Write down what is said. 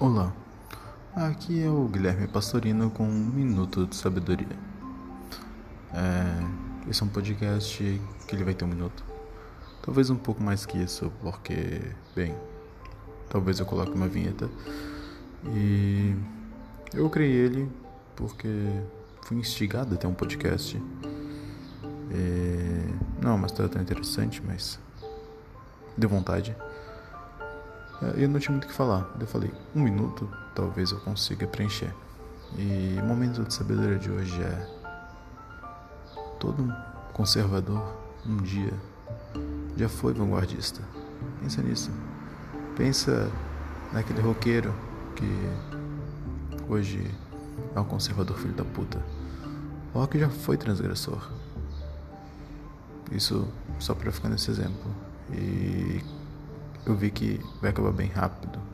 Olá, aqui é o Guilherme Pastorino com um minuto de sabedoria. É, esse é um podcast que ele vai ter um minuto, talvez um pouco mais que isso, porque, bem, talvez eu coloque uma vinheta. E eu criei ele porque fui instigado a ter um podcast. E, não, mas tá tão interessante, mas deu vontade. É, eu não tinha muito o que falar. Eu falei, um minuto talvez eu consiga preencher. E o momento de sabedoria de hoje é. Todo conservador um dia já foi vanguardista. Pensa nisso. Pensa naquele roqueiro que hoje é um conservador filho da puta. O rock já foi transgressor. Isso só para ficar nesse exemplo. E eu vi que vai acabar bem rápido